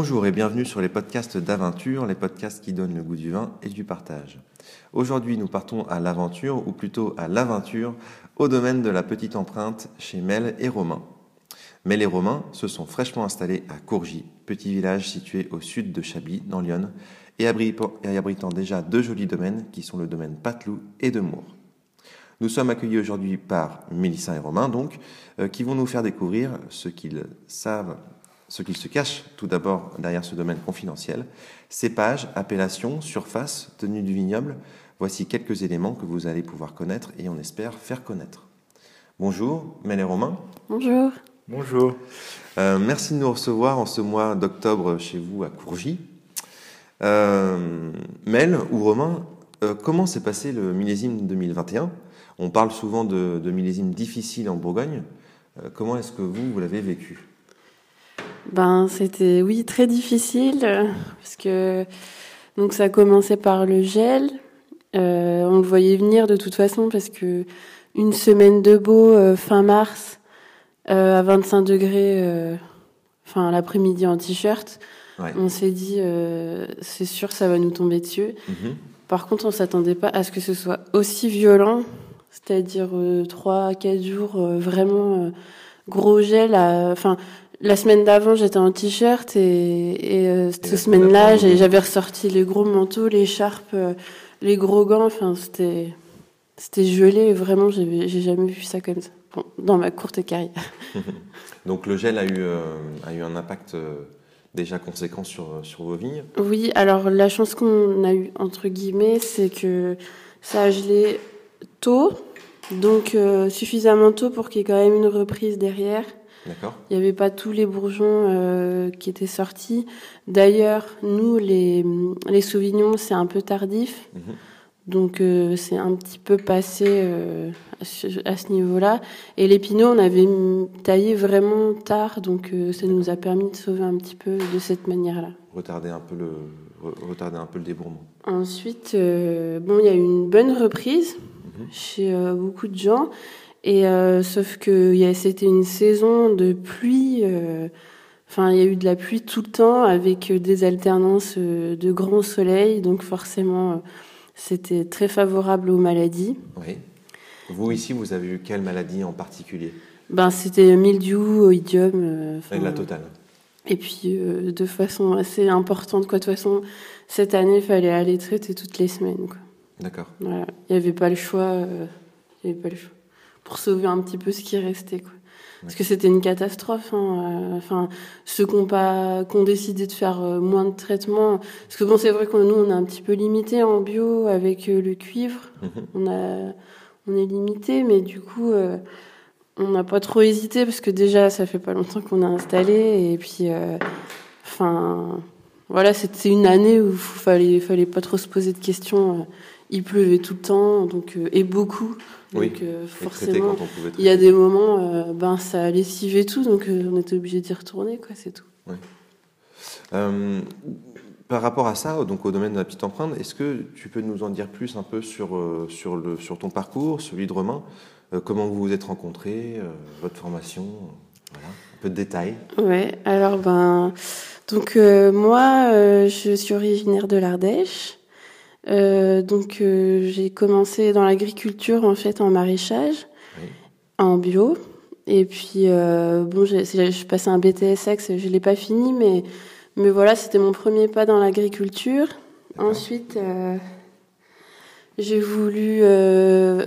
Bonjour et bienvenue sur les podcasts d'aventure, les podcasts qui donnent le goût du vin et du partage. Aujourd'hui, nous partons à l'aventure, ou plutôt à l'aventure, au domaine de la petite empreinte chez Mel et Romain. Mel et Romain se sont fraîchement installés à Courgy, petit village situé au sud de Chablis, dans l'Yonne, et abritant déjà deux jolis domaines qui sont le domaine Patelou et de Mour. Nous sommes accueillis aujourd'hui par Mélissa et Romain, donc, euh, qui vont nous faire découvrir ce qu'ils savent, ce qu'ils se cachent tout d'abord derrière ce domaine confidentiel. Cépage, appellation, surface, tenue du vignoble, voici quelques éléments que vous allez pouvoir connaître et on espère faire connaître. Bonjour, Mel et Romain. Bonjour. Bonjour. Euh, merci de nous recevoir en ce mois d'octobre chez vous à Courgy. Euh, Mel ou Romain, comment s'est passé le millésime 2021 on parle souvent de, de millésimes difficiles en Bourgogne. Euh, comment est-ce que vous, vous l'avez vécu? Ben, c'était, oui, très difficile, parce que donc ça a commencé par le gel. Euh, on le voyait venir de toute façon, parce que une semaine de beau, euh, fin mars, à 25 degrés, enfin l'après-midi en t-shirt, on s'est dit, c'est sûr, ça va nous tomber dessus. Mhm. Par contre, on s'attendait pas à ce que ce soit aussi violent c'est-à-dire euh, trois, quatre jours euh, vraiment euh, gros gel. Enfin, la semaine d'avant, j'étais en t-shirt et, et cette semaine-là, j'avais ressorti les gros manteaux, les charpes, les gros gants. Enfin, c'était c'était gelé. Vraiment, j'ai jamais vu ça comme ça dans ma courte carrière. Donc le gel a eu a eu un impact déjà conséquent sur sur vos vignes? Oui. Alors la chance qu'on a eu entre guillemets, c'est que ça a gelé tôt, donc euh, suffisamment tôt pour qu'il y ait quand même une reprise derrière. Il n'y avait pas tous les bourgeons euh, qui étaient sortis. D'ailleurs, nous, les, les Sauvignons, c'est un peu tardif. Mhm. Donc euh, c'est un petit peu passé à ce niveau-là. Et les pinots, on avait taillé vraiment tard, donc ça nous a permis de sauver un petit peu de cette manière-là. Retarder un peu le, retarder un peu le débourrement. Ensuite, bon, il y a eu une bonne reprise chez euh, beaucoup de gens. Et euh, sauf que c'était une saison de pluie. Euh, enfin, il y a eu de la pluie tout le temps avec des alternances de grand soleil. Donc forcément, c'était très favorable aux maladies. Oui. Vous ici, vous avez eu quelle maladie en particulier? Ben, c'était mildiou, oïdium. et la totale. Et puis de façon assez importante, quoi. De toute façon, cette année, il fallait aller traiter toutes les semaines. Quoi. D'accord. Voilà. Il n'y avait pas le choix. Euh, il avait pas le choix. Pour sauver un petit peu ce qui restait, quoi. Parce que c'était une catastrophe. Hein. Euh, enfin, ceux qui ont pas, qui ont décidé de faire euh, moins de traitements. Parce que bon, c'est vrai que nous, on est un petit peu limité en bio avec le cuivre. Mhm. On a, on est limité, mais du coup, on n'a pas trop hésité parce que déjà, ça fait pas longtemps qu'on a installé et puis, enfin, voilà, c'était une année où il fallait, fallait pas trop se poser de questions il pleuvait tout le temps, donc euh, et beaucoup. Donc euh, forcément, il y a des moments, euh, ben ça lessivait tout, donc on était obligé d'y retourner, quoi, c'est tout. par rapport à ça, donc au domaine de la petite empreinte, est-ce que tu peux nous en dire plus un peu sur sur le sur ton parcours, celui de Romain, comment vous vous êtes rencontrés, votre formation, voilà, un peu de détails. Ouais, alors ben donc moi je suis originaire de l'Ardèche. Euh, donc euh, j'ai commencé dans l'agriculture en fait en maraîchage, en bio. Et puis euh, bon, j'ai, passé un BTSX, je l'ai pas fini, mais mais voilà, c'était mon premier pas dans l'agriculture. Ensuite, euh, j'ai voulu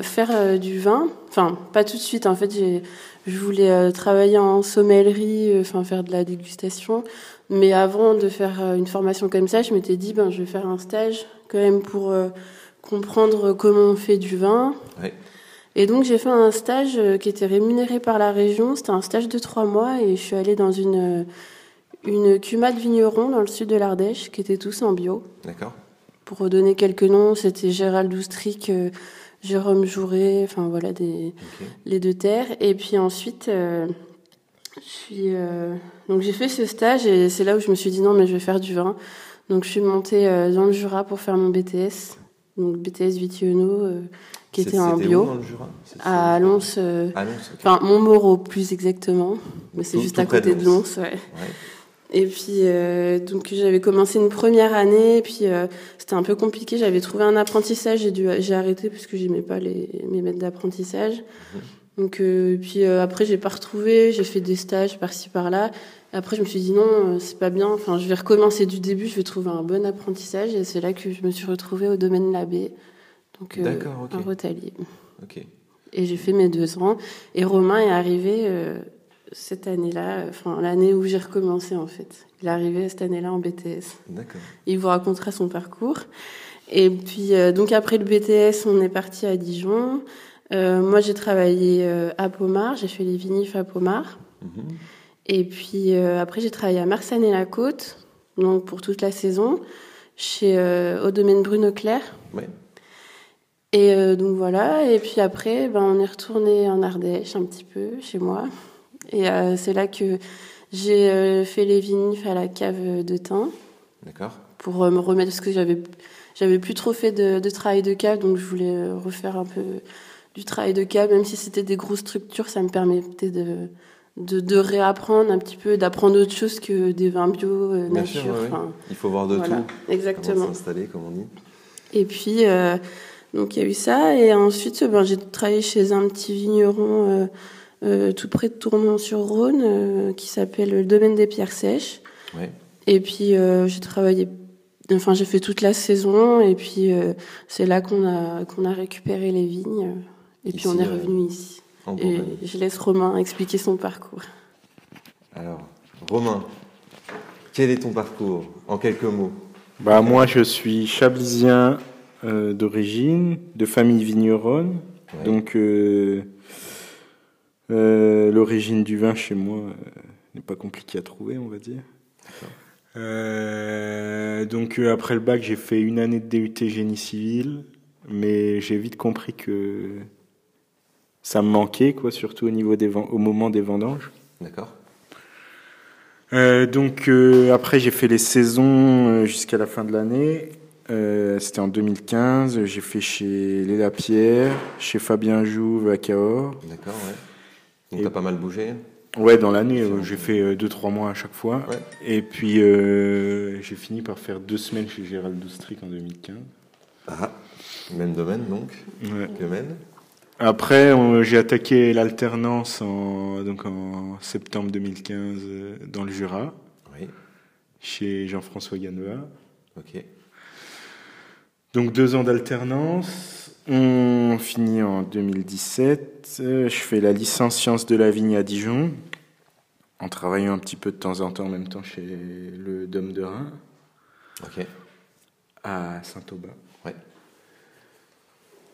faire du vin. Enfin, pas tout de suite. En fait, je voulais travailler en sommellerie, enfin faire de la dégustation. Mais avant de faire une formation comme ça, je m'étais dit ben je vais faire un stage quand même pour euh, comprendre comment on fait du vin. Et donc j'ai fait un stage euh, qui était rémunéré par la région. C'était un stage de trois mois et je suis allée dans une une cuma de vignerons dans le sud de l'Ardèche qui étaient tous en bio. D'accord. Pour redonner quelques noms, c'était Gérald Oustric, euh, Jérôme Jouret, enfin voilà des les deux terres. Et puis ensuite, je suis donc j'ai fait ce stage et c'est là où je me suis dit non mais je vais faire du vin. Donc je suis montée euh, dans le Jura pour faire mon BTS, donc BTS Vitiono, euh, qui était en bio. Où dans le Jura? À Lons. Euh, enfin Montmoreau plus exactement, mais c'est juste à côté de Lons. Ouais. Et puis donc j'avais commencé une première année, et puis c'était un peu compliqué. J'avais trouvé un apprentissage, j'ai dû j'ai arrêté parce que j'aimais pas les mes maîtres d'apprentissage. Mhm. Donc puis après j'ai pas retrouvé, j'ai fait des stages par-ci par-là. Après, je me suis dit non, euh, c'est pas bien. Enfin, je vais recommencer du début. Je vais trouver un bon apprentissage. Et c'est là que je me suis retrouvée au domaine Labbé, donc euh, okay. Rotalier. Et j'ai fait mes deux ans. Et Romain est arrivé euh, cette année-là, enfin l'année où j'ai recommencé en fait. Il est arrivé cette année-là en BTS. D'accord. Il vous racontera son parcours. Et puis donc après le BTS, on est parti à Dijon. Moi, j'ai travaillé à Pomard. J'ai fait les vinifs à Pomard. Mhm. Et puis euh, après, j'ai travaillé à Marsanne et la Côte, donc pour toute la saison, chez euh, au domaine Bruno Claire. Ouais. Et euh, donc voilà. Et puis après, ben, on est retourné en Ardèche un petit peu chez moi. Et c'est là que j'ai fait les vinifs à la cave de thym. D'accord. Pour me remettre, parce que j'avais j'avais plus trop fait de, de, travail de cave, donc je voulais refaire un peu du travail de cave, même si c'était des grosses structures, ça me permettait de de, de, réapprendre un petit peu, d'apprendre autre chose que des vins bio, euh, nature. Il faut voir de tout. Exactement. S'installer, comme on dit. Et puis, euh, donc il y a eu ça. Et ensuite, ben, j'ai travaillé chez un petit vigneron euh, euh tout près de Tournon-sur-Rhône euh, qui s'appelle le Domaine des Pierres Sèches. Et puis, j'ai travaillé. Enfin, j'ai fait toute la saison. Et puis, c'est là qu'on a, qu'on a récupéré les vignes. Et puis, on est revenu ici. Et je laisse Romain expliquer son parcours. Alors, Romain, quel est ton parcours en quelques mots? Bah, Moi, je suis chablisien euh, d'origine, de famille vigneronne. Donc, euh, euh, l'origine du vin chez moi n'est pas compliquée à trouver, on va dire. donc, après le bac, j'ai fait une année de DUT génie civil, mais j'ai vite compris que ça me manquait, quoi, surtout au niveau des au moment des vendanges. D'accord. Euh, donc euh, après j'ai fait les saisons euh, jusqu'à la fin de l'année. Euh, C'était en 2015. J'ai fait chez Léla Pierre, chez Fabien Jouve à Cahors. D'accord, ouais. Donc t'as pas mal bougé. Ouais, dans l'année, j'ai fait 2-3 mois à chaque fois. Ouais. Et puis j'ai fini par faire deux semaines chez Gérald Doustric en 2015. Ah, même domaine donc. Ouais. Après, j'ai attaqué l'alternance en, donc en septembre 2015 euh, dans le Jura, oui. chez Jean-François Ganeva. Ok. Donc deux ans d'alternance. On finit en 2017. Euh, je fais la licence sciences de la vigne à Dijon, en travaillant un petit peu de temps en temps en même temps chez le Dôme de Rhin. Ok. À Saint-Aubin.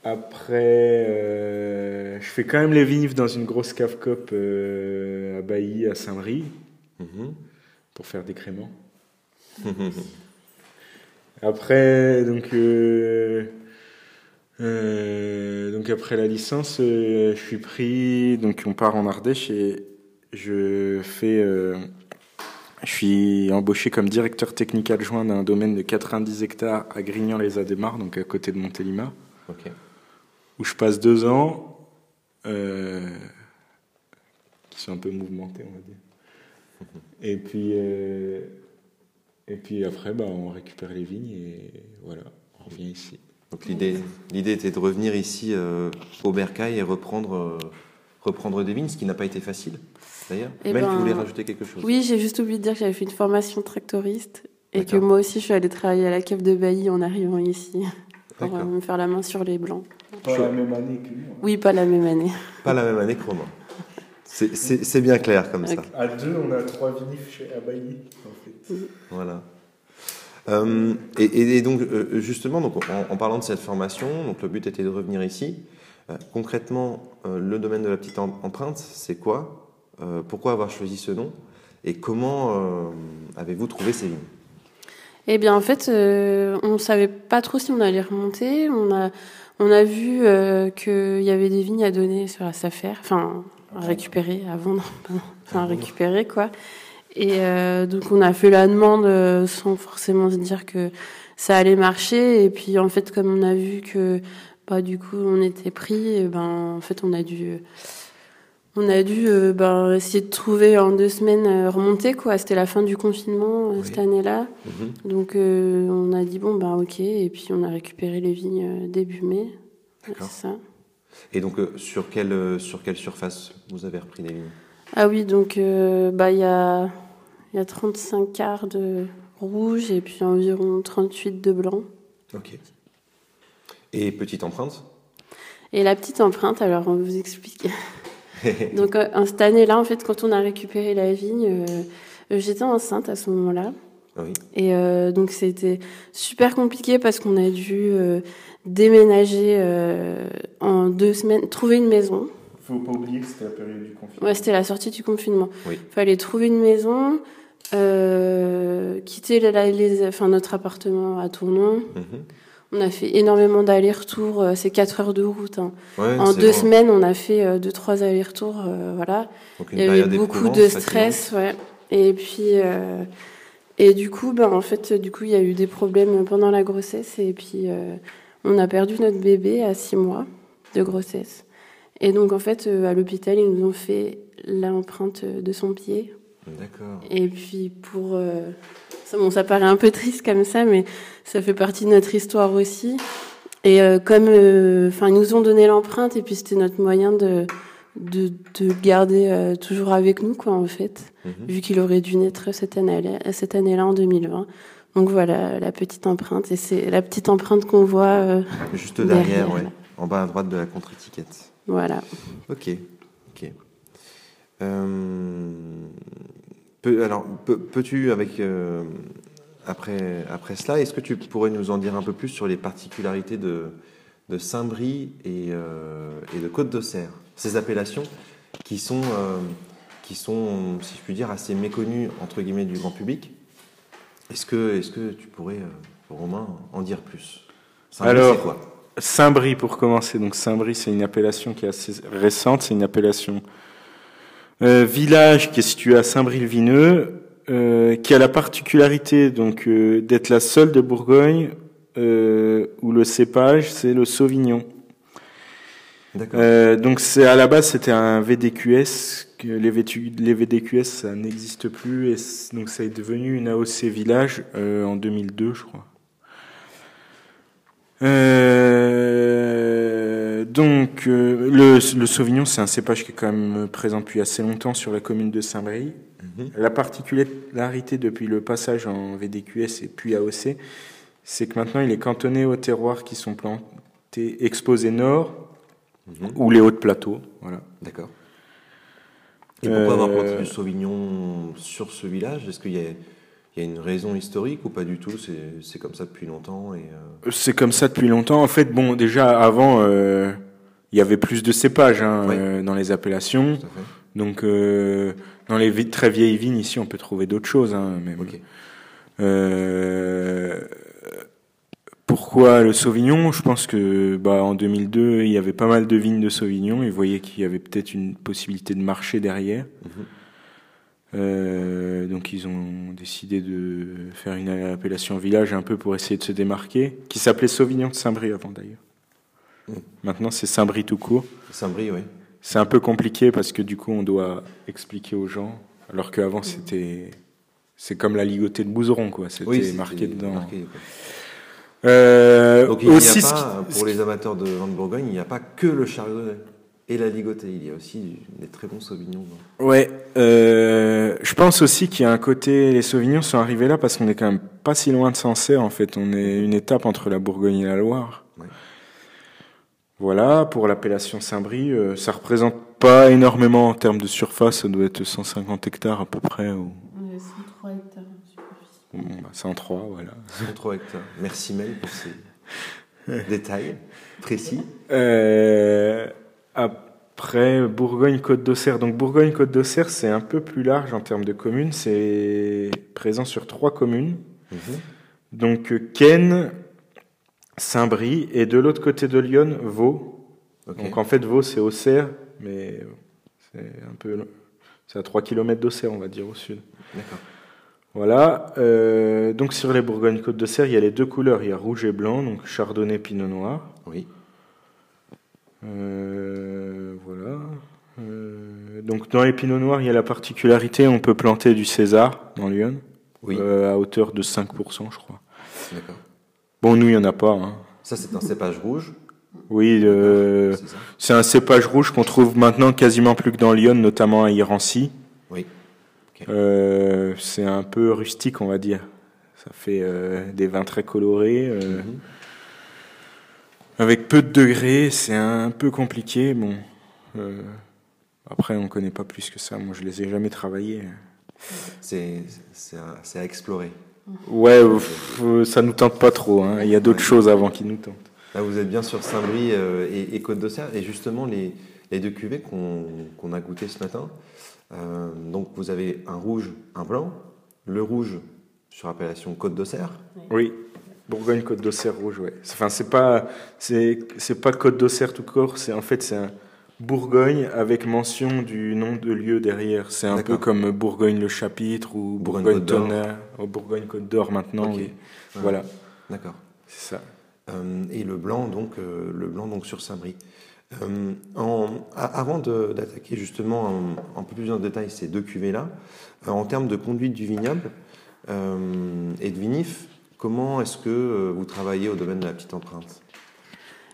Après, euh, je fais quand même les vinifs dans une grosse cave cop euh, à Bailly, à Saint-Brie, mhm. pour faire des créments. après, donc, euh, donc après la licence, je suis pris, donc on part en Ardèche et je fais, je suis embauché comme directeur technique adjoint d'un domaine de 90 hectares à Grignan-les-Adémars, donc à côté de Montélimar. Où je passe deux ans, euh, qui sont un peu mouvementés, on va dire. Et puis, euh, et puis après, bah, on récupère les vignes et voilà, on revient ici. Donc l'idée, l'idée était de revenir ici euh, au Bercail et reprendre, euh, reprendre des vignes, ce qui n'a pas été facile d'ailleurs. Eh Même ben, tu voulais rajouter quelque chose? Oui, j'ai juste oublié de dire que j'avais fait une formation tractoriste et que moi aussi je suis allée travailler à la cave de Bailly en arrivant ici pour me faire la main sur les blancs. Pas la même année que nous. Oui, pas la même année. Pas la même année que Romain. C'est bien clair comme ça. À deux, on a trois vinifs chez Abailly, en fait. Voilà. Euh, et, et, donc, euh, justement, donc, en, parlant de cette formation, donc le but était de revenir ici. Euh, concrètement, le domaine de la petite empreinte, c'est quoi? Pourquoi avoir choisi ce nom? Et comment avez-vous trouvé ces vignes Eh bien, en fait, on ne savait pas trop si on allait remonter. On a, on a vu euh, qu'il y avait des vignes à donner sur la SAFER, enfin à récupérer, à vendre, enfin à récupérer quoi. Et euh, donc on a fait la demande euh, sans forcément se dire que ça allait marcher. Et puis en fait comme on a vu que bah du coup on était pris, et ben en fait on a dû on a dû euh, ben, essayer de trouver en deux semaines euh, remonter quoi. C'était la fin du confinement euh, Oui. cette année-là, Mhm. donc on a dit bon ben ok et puis on a récupéré les vignes début mai. D'accord. ça. Et donc, sur, quelle, sur quelle surface vous avez repris les vignes? Ah oui donc bah il y a il y a 35 quarts de rouge et puis environ 38 de blanc. Ok. Et petite empreinte? Et la petite empreinte alors on vous explique. donc euh, en cette année-là en fait quand on a récupéré la vigne, euh, euh, j'étais enceinte à ce moment-là. Oui. Et euh, donc c'était super compliqué parce qu'on a dû euh, déménager euh, en deux semaines, trouver une maison. Faut pas oublier que c'était la période du confinement. Ouais, c'était la sortie du confinement. Oui. Fallait trouver une maison, euh, quitter la- les, enfin, notre appartement à Tournon. Mhm. On a fait énormément d'allers-retours, euh, c'est quatre heures de route. hein. Ouais, En deux semaines, on a fait euh, deux, trois allers-retours, euh, voilà. Donc Il y avait période beaucoup de stress, ouais. Et puis, euh, et du coup, ben, en fait, du coup, il y a eu des problèmes pendant la grossesse et puis euh, on a perdu notre bébé à six mois de grossesse. Et donc, en fait, euh, à l'hôpital, ils nous ont fait l'empreinte de son pied. D'accord. Et puis, pour. euh, ça, bon, ça paraît un peu triste comme ça, mais ça fait partie de notre histoire aussi. Et euh, comme. euh, Enfin, ils nous ont donné l'empreinte et puis c'était notre moyen de. De, de le garder toujours avec nous, quoi, en fait, Mhm. vu qu'il aurait dû naître cette année, cette année-là, en 2020. Donc voilà, la petite empreinte. Et c'est la petite empreinte qu'on voit. euh, Juste derrière, Derrière, ouais. En bas à droite de la contre-étiquette. voilà. Ok. Ok. Euh, alors, peux- peux-tu, avec euh, après, après cela, est-ce que tu pourrais nous en dire un peu plus sur les particularités de, de Saint-Brie et, euh, et de Côte d'Auxerre Ces appellations qui sont, euh, qui sont, si je puis dire, assez méconnues entre guillemets du grand public? Est-ce que, est-ce que tu pourrais, euh, Romain, en dire plus? Saint-Brie, Alors, Saint-Brie pour commencer. Donc Saint-Brie, c'est une appellation qui est assez récente. C'est une appellation euh, village qui est situé à Saint-Brie-le-Vineux, euh, qui a la particularité donc euh, d'être la seule de Bourgogne euh, où le cépage c'est le Sauvignon. D'accord. Euh, donc c'est à la base c'était un VDQS. Que les, VTU les VDQS ça n'existe plus et donc ça est devenu une AOC village euh, en 2002 je crois. Euh, donc euh, le, le Sauvignon c'est un cépage qui est quand même présent depuis assez longtemps sur la commune de Saint-Brie. Mhm. La particularité depuis le passage en VDQS et puis AOC, c'est que maintenant il est cantonné aux terroirs qui sont plantés exposés nord Mhm. ou les hautes plateaux. Voilà. D'accord. Et pourquoi avoir planté Euh, du Sauvignon sur ce village? Est-ce qu'il y a, il y a une raison historique ou pas du tout? C'est c'est comme ça depuis longtemps et euh, C'est comme ça depuis longtemps. En fait, bon, déjà avant, euh, il y avait plus de cépages hein, Oui. euh, dans les appellations. Donc, euh, dans les vi- très vieilles vignes ici, on peut trouver d'autres choses. Hein, même. Euh, pourquoi le Sauvignon? Je pense que bah, en 2002, il y avait pas mal de vignes de Sauvignon. Ils voyaient qu'il y avait peut-être une possibilité de marché derrière. Mhm. Donc ils ont décidé de faire une appellation village un peu pour essayer de se démarquer, qui s'appelait Sauvignon de Saint-Brie avant d'ailleurs. Mhm. Maintenant c'est Saint-Brie tout court. Saint-Brie, oui. C'est un peu compliqué parce que du coup on doit expliquer aux gens, alors qu'avant c'était c'est comme la ligotée de Bouzeron quoi, c'était Oui, marqué dedans. marqué. Euh, Donc il aussi, a pas, pour les amateurs de vin de Bourgogne, il n'y a pas que le chardonnay et la ligotée. Il y a aussi des très bons sauvignons. Ouais, euh, je pense aussi qu'il y a un côté, les Sauvignons sont arrivés là parce qu'on est quand même pas si loin de Sancerre en fait, on est une étape entre la Bourgogne et la Loire. Ouais. Voilà, pour l'appellation Saint-Brie, euh, ça représente pas énormément en termes de surface, ça doit être 150 hectares à peu près, ou On est 103 hectares en bon, bah, 103, voilà. 103 hectares. Merci Mel pour ces détails précis. Euh, après, Bourgogne-Côte d'Auxerre. Donc Bourgogne-Côte d'Auxerre, c'est un peu plus large en termes de communes, c'est présent sur trois communes. Mhm. Donc euh, Ken, Saint-Brie et de l'autre côté de Lyon, Vaux. Ok. Donc en fait Vaux c'est Auxerre, mais c'est un peu c'est à 3 km d'Auxerre on va dire au sud. D'accord. Voilà. euh, donc sur les Bourgogne-Côte d'Auxerre, il y a les deux couleurs, il y a rouge et blanc, donc Chardonnay, Pinot Noir. Oui. Euh, voilà. Euh, donc dans les pinots noirs, il y a la particularité, on peut planter du César dans Lyon, Oui. euh, à hauteur de 5%, je crois. D'accord. Bon, nous, il y en a pas. Hein. Ça, c'est un cépage rouge. Oui, euh, C'est un cépage rouge qu'on trouve maintenant quasiment plus que dans Lyon, notamment à Irancy. Oui. Euh, c'est un peu rustique, on va dire. Ça fait euh, des vins très colorés, euh, Mhm. avec peu de degrés. C'est un peu compliqué. Bon, après, on connaît pas plus que ça. Moi, je les ai jamais travaillés. C'est à explorer. Ouais, pff, ça nous tente pas trop. hein. Il y a d'autres Ouais. choses avant qui nous tentent. Là, vous êtes bien sur Saint-Brie euh, et, et Côte d'Auxerre. Et justement, les, les deux cuvées qu'on a goûtées ce matin. euh, donc, vous avez un rouge, un blanc. Le rouge sur appellation Côte d'Auxerre. Oui. Bourgogne Côte d'Auxerre rouge, ouais. Enfin, c'est pas, c'est, c'est pas Côte d'Auxerre tout court. C'est en fait c'est un Bourgogne avec mention du nom de lieu derrière. C'est un peu comme Bourgogne le chapitre ou Bourgogne. Tonnerre, ou Bourgogne Côte d'Or maintenant. Ok. oui. Ouais. Voilà, D'accord. c'est ça. Euh, et le blanc, donc, euh, le blanc donc sur Saint-Brie. Euh, en- a- avant de- d'attaquer justement un, un peu plus en détail ces deux cuvées-là, euh, en termes de conduite du vignoble euh, et de vinif, comment est-ce que euh, vous travaillez au domaine de la petite empreinte?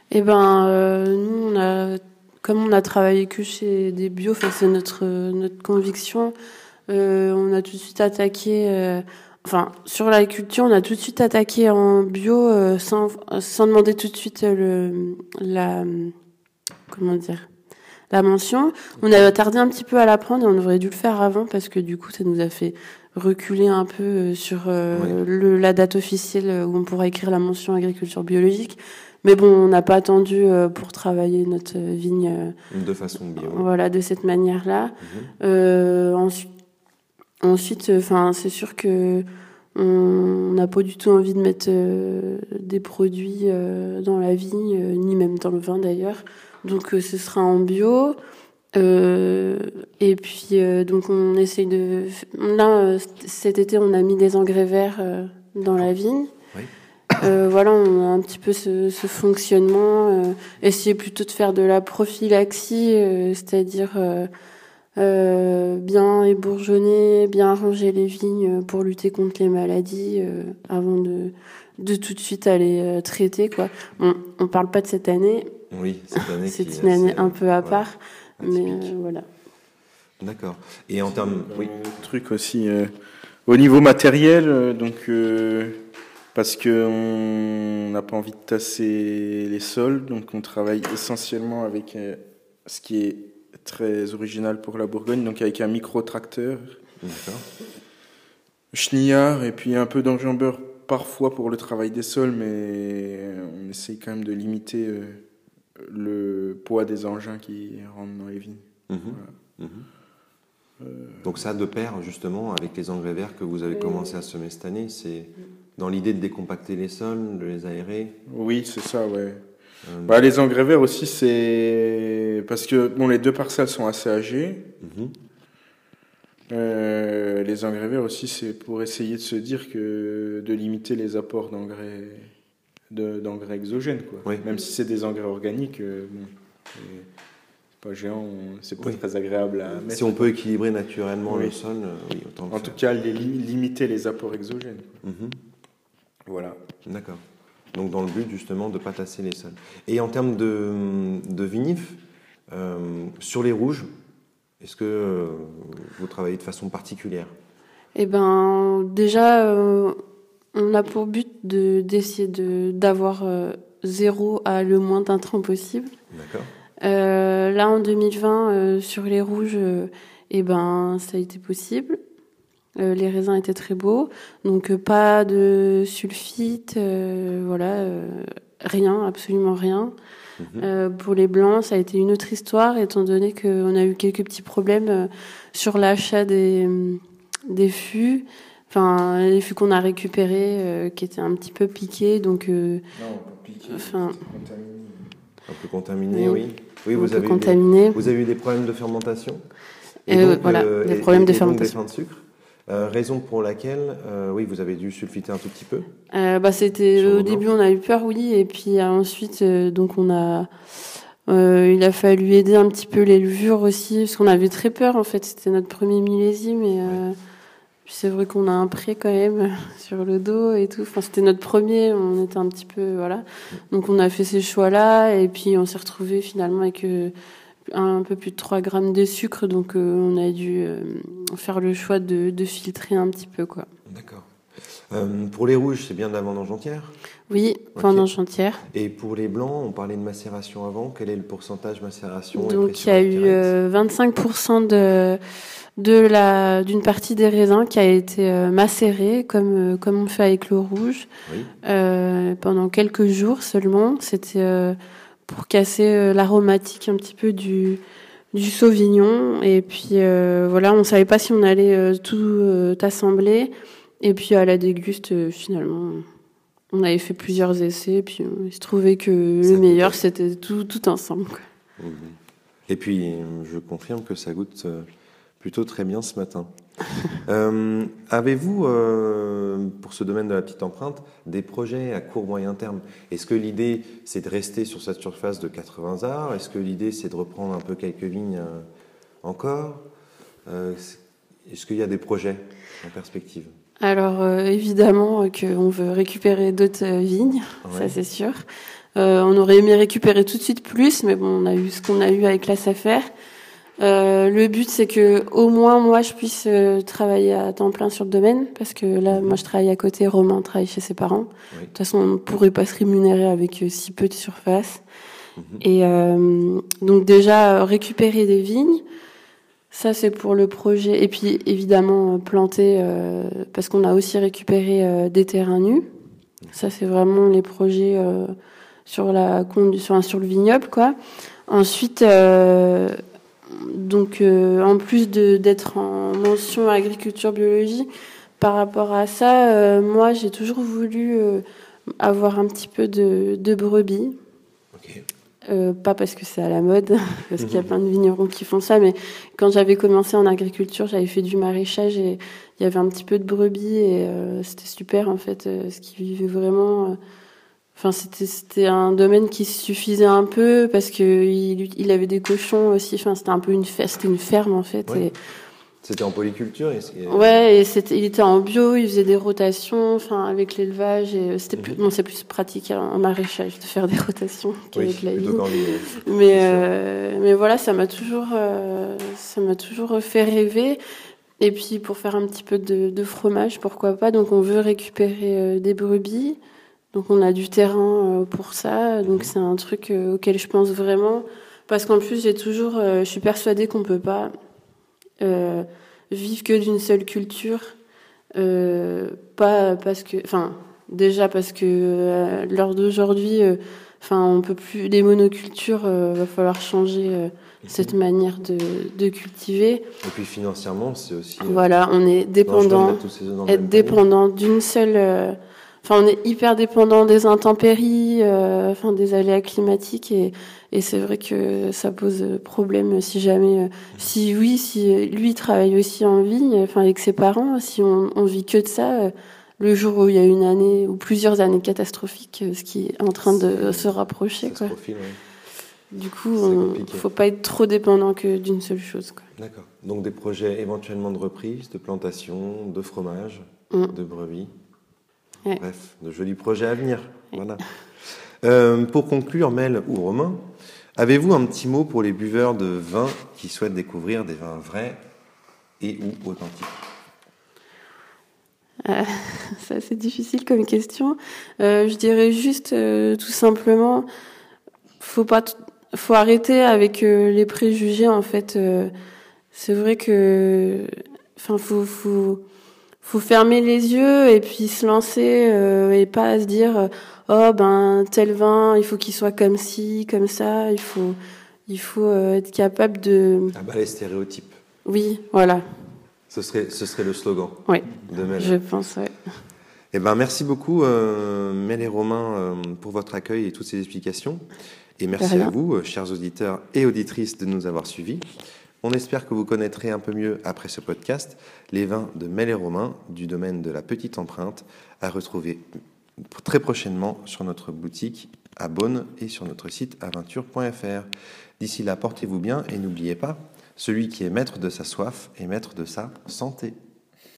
Eh ben, euh, nous, on a, comme on a travaillé que chez des bio, enfin, c'est notre notre conviction. euh, on a tout de suite attaqué. euh, enfin, sur la culture, on a tout de suite attaqué en bio euh, sans sans demander tout de suite le la comment dire la mention. On a tardé un petit peu à l'apprendre et on aurait dû le faire avant parce que du coup, ça nous a fait reculer un peu euh, sur euh, le, la date officielle où on pourra écrire la mention agriculture biologique. Mais bon, on n'a pas attendu euh, pour travailler notre vigne euh, De façon bio. voilà, de cette manière-là. Mhm. Euh, ensuite, c'est sûr que on n'a pas du tout envie de mettre euh, des produits euh, dans la vigne, euh, ni même dans le vin d'ailleurs. Donc, ce sera en bio. Et puis, donc, on essaye de. Là, cet été, on a mis des engrais verts dans la vigne. Oui. Euh, voilà, on a un petit peu ce, ce fonctionnement. Euh, essayer plutôt de faire de la prophylaxie, euh, c'est-à-dire euh, euh, bien ébourgeonner, bien arranger les vignes pour lutter contre les maladies euh, avant de, de tout de suite aller euh, traiter. Quoi. On, on parle pas de cette année, Oui, cette année. c'est une année assez, un peu à voilà, part, mais euh, voilà. D'accord. Et en termes. Oui. Truc aussi euh, au niveau matériel, donc euh, parce que on n'a pas envie de tasser les sols, donc on travaille essentiellement avec euh, ce qui est très original pour la Bourgogne, donc avec un micro tracteur, D'accord. chenillard et puis un peu d'enjambeur parfois pour le travail des sols, mais on essaye quand même de limiter euh, le poids des engins qui rentrent dans les vignes. Mhm. Mhm. Donc ça, de pair justement avec les engrais verts que vous avez commencé à semer cette année, c'est dans l'idée de décompacter les sols, de les aérer. Oui, c'est ça, ouais. Euh, Bah, les engrais verts aussi, c'est parce que bon, les deux parcelles sont assez âgées. mhm. Euh, les engrais verts aussi, c'est pour essayer de se dire que de limiter les apports d'engrais de- d'engrais exogènes, quoi. Oui. Même si c'est des engrais organiques, euh, bon, c'est pas géant, c'est pas Oui. très agréable à mettre. Si on peut équilibrer naturellement Oui. le sol, euh, oui, autant le En tout faire. cas, les limiter les apports exogènes. quoi. Mhm. Voilà. D'accord. Donc dans le but justement de ne pas tasser les sols. Et en termes de, de vinif, euh, sur les rouges, est-ce que euh, vous travaillez de façon particulière? Eh ben, déjà, euh, on a pour but de d'essayer de d'avoir euh, zéro à le moins d'intrants possible. D'accord. Euh, là, en 2020, euh, sur les rouges, euh, eh ben, ça a été possible. Euh, les raisins étaient très beaux, donc euh, pas de sulfite, euh, voilà, euh, rien, absolument rien. Mhm. Euh, pour les blancs, ça a été une autre histoire, étant donné qu'on a eu quelques petits problèmes euh, sur l'achat des, des fûts. Enfin, les fûts qu'on a récupérés, euh, qui étaient un petit peu piqués, donc euh, Non, Enfin- contaminé. Un peu contaminé, Oui. oui. Vous peu avez, eu des, contaminés. vous avez eu des problèmes de fermentation? Euh, voilà, des et- problèmes et- de et donc fermentation. des fins de sucre? Euh, raison pour laquelle, euh, oui, vous avez dû sulfiter un tout petit peu. Euh, bah, c'était au début on a eu peur, oui, et puis ensuite donc on a il a fallu aider un petit peu les levures aussi, parce qu'on avait très peur en fait. C'était notre premier millésime et euh, c'est vrai qu'on a un prêt quand même sur le dos et tout. Enfin, c'était notre premier, on était un petit peu voilà. Donc on a fait ces choix-là et puis on s'est retrouvé finalement avec un peu plus de 3 grammes de sucre, donc euh, on a dû euh, faire le choix de, de filtrer un petit peu quoi. D'accord. Euh, pour les rouges, c'est bien de la vendange entière. Oui, Ok. pendant chantière. Et pour les blancs, on parlait de macération avant. Quel est le pourcentage macération Donc il y a eu directe euh, 25% de de la d'une partie des raisins qui a été euh, macérée comme comme on fait avec le rouge Oui. pendant quelques jours seulement. C'était pour casser euh, l'aromatique un petit peu du du sauvignon et puis euh, voilà, on savait pas si on allait euh, tout euh, assembler et puis à la déguste finalement on avait fait plusieurs essais et puis il se trouvait que Ça le meilleur c'était tout tout ensemble. quoi. Et puis, je confirme que ça goûte plutôt très bien ce matin. Euh, Avez-vous, euh, pour ce domaine de la petite empreinte, des projets à court moyen terme? Est-ce que l'idée, c'est de rester sur cette surface de 80 arts Est-ce que l'idée, c'est de reprendre un peu quelques vignes euh, encore? Est-ce qu'il y a des projets en perspective? Alors évidemment qu'on veut récupérer d'autres vignes, Ouais. ça c'est sûr. On aurait aimé récupérer tout de suite plus, mais bon, on a eu ce qu'on a eu avec la SAFER. Euh, le but c'est que au moins moi je puisse euh, travailler à temps plein sur le domaine, parce que là moi je travaille à côté, Romain travaille chez ses parents. Oui. De toute façon on ne pourrait pas se rémunérer avec euh, si peu de surface. Mhm. Et euh, donc déjà récupérer des vignes, ça c'est pour le projet. Et puis évidemment planter, euh, parce qu'on a aussi récupéré des terrains nus. Ça c'est vraiment les projets euh, sur la sur, sur le vignoble quoi. Ensuite, euh, donc euh, en plus de d'être en mention agriculture biologique, par rapport à ça, euh, moi j'ai toujours voulu euh, avoir un petit peu de, de brebis. Pas parce que c'est à la mode, parce qu'il y a plein de vignerons qui font ça, mais quand j'avais commencé en agriculture, j'avais fait du maraîchage et il y avait un petit peu de brebis et c'était super en fait, ce qui vivait vraiment. Enfin, c'était c'était un domaine qui suffisait un peu parce que il, il avait des cochons aussi. Enfin, c'était un peu une ferme, c'était une ferme en fait. Ouais. Et, C'était en polyculture que- Ouais, et c'était, il était en bio, il faisait des rotations, enfin avec l'élevage et euh, c'était plus, Mhm. bon, c'est plus pratique en en maraîchage de faire des rotations Oui, qu'avec la plutôt vigne. ligne. Mais euh, mais voilà, ça m'a toujours euh, ça m'a toujours fait rêver. Et puis pour faire un petit peu de, de fromage, pourquoi pas Donc on veut récupérer euh, des brebis. Donc on a du terrain euh, pour ça. Donc Mhm. c'est un truc euh, auquel je pense vraiment parce qu'en plus j'ai toujours euh, je suis persuadée qu'on peut pas euh, vivre que d'une seule culture. Euh, pas parce que enfin déjà parce que euh, l'heure d'aujourd'hui euh, Enfin, on peut plus les monocultures. euh, va falloir changer euh, cette manière de, de cultiver. Et puis financièrement, c'est aussi Voilà, on est dépendant, être dépendant d'une seule. Enfin, on est hyper dépendant des intempéries, euh, enfin des aléas climatiques, et, et c'est vrai que ça pose problème si jamais, euh, si oui, si lui travaille aussi en vigne, enfin avec ses parents, si on, on vit que de ça. euh, le jour où il y a une année ou plusieurs années catastrophiques, ce qui est en train de se rapprocher, se quoi. profile, ouais. Du coup, on, compliqué. faut pas être trop dépendant que d'une seule chose. Quoi. D'accord. Donc des projets éventuellement de reprise, de plantation, de fromage, Mm. de brebis. Ouais. Bref, de jolis projets à venir. Voilà. Euh, pour conclure, Mel ou Romain, avez-vous un petit mot pour les buveurs de vin qui souhaitent découvrir des vins vrais et ou authentiques? Ça, c'est difficile comme question. Euh, je dirais juste, euh, tout simplement, faut pas, faut arrêter avec euh, les préjugés. En fait, Euh, c'est vrai que, enfin, faut, faut, faut fermer les yeux et puis se lancer euh, et pas se dire, euh, oh ben tel vin, il faut qu'il soit comme ci, comme ça. Il faut, il faut euh, être capable de, Ah bah les stéréotypes. oui, voilà. Ce serait, ce serait le slogan Oui, de Mel. je pense. Ouais. Eh ben, merci beaucoup, euh, Mel et Romain, pour votre accueil et toutes ces explications. Et merci à vous, chers auditeurs et auditrices, de nous avoir suivis. On espère que vous connaîtrez un peu mieux, après ce podcast, les vins de Mel et Romain du domaine de la petite empreinte, à retrouver très prochainement sur notre boutique à Beaune et sur notre site aventure.fr. D'ici là, portez-vous bien et n'oubliez pas, celui qui est maître de sa soif est maître de sa santé.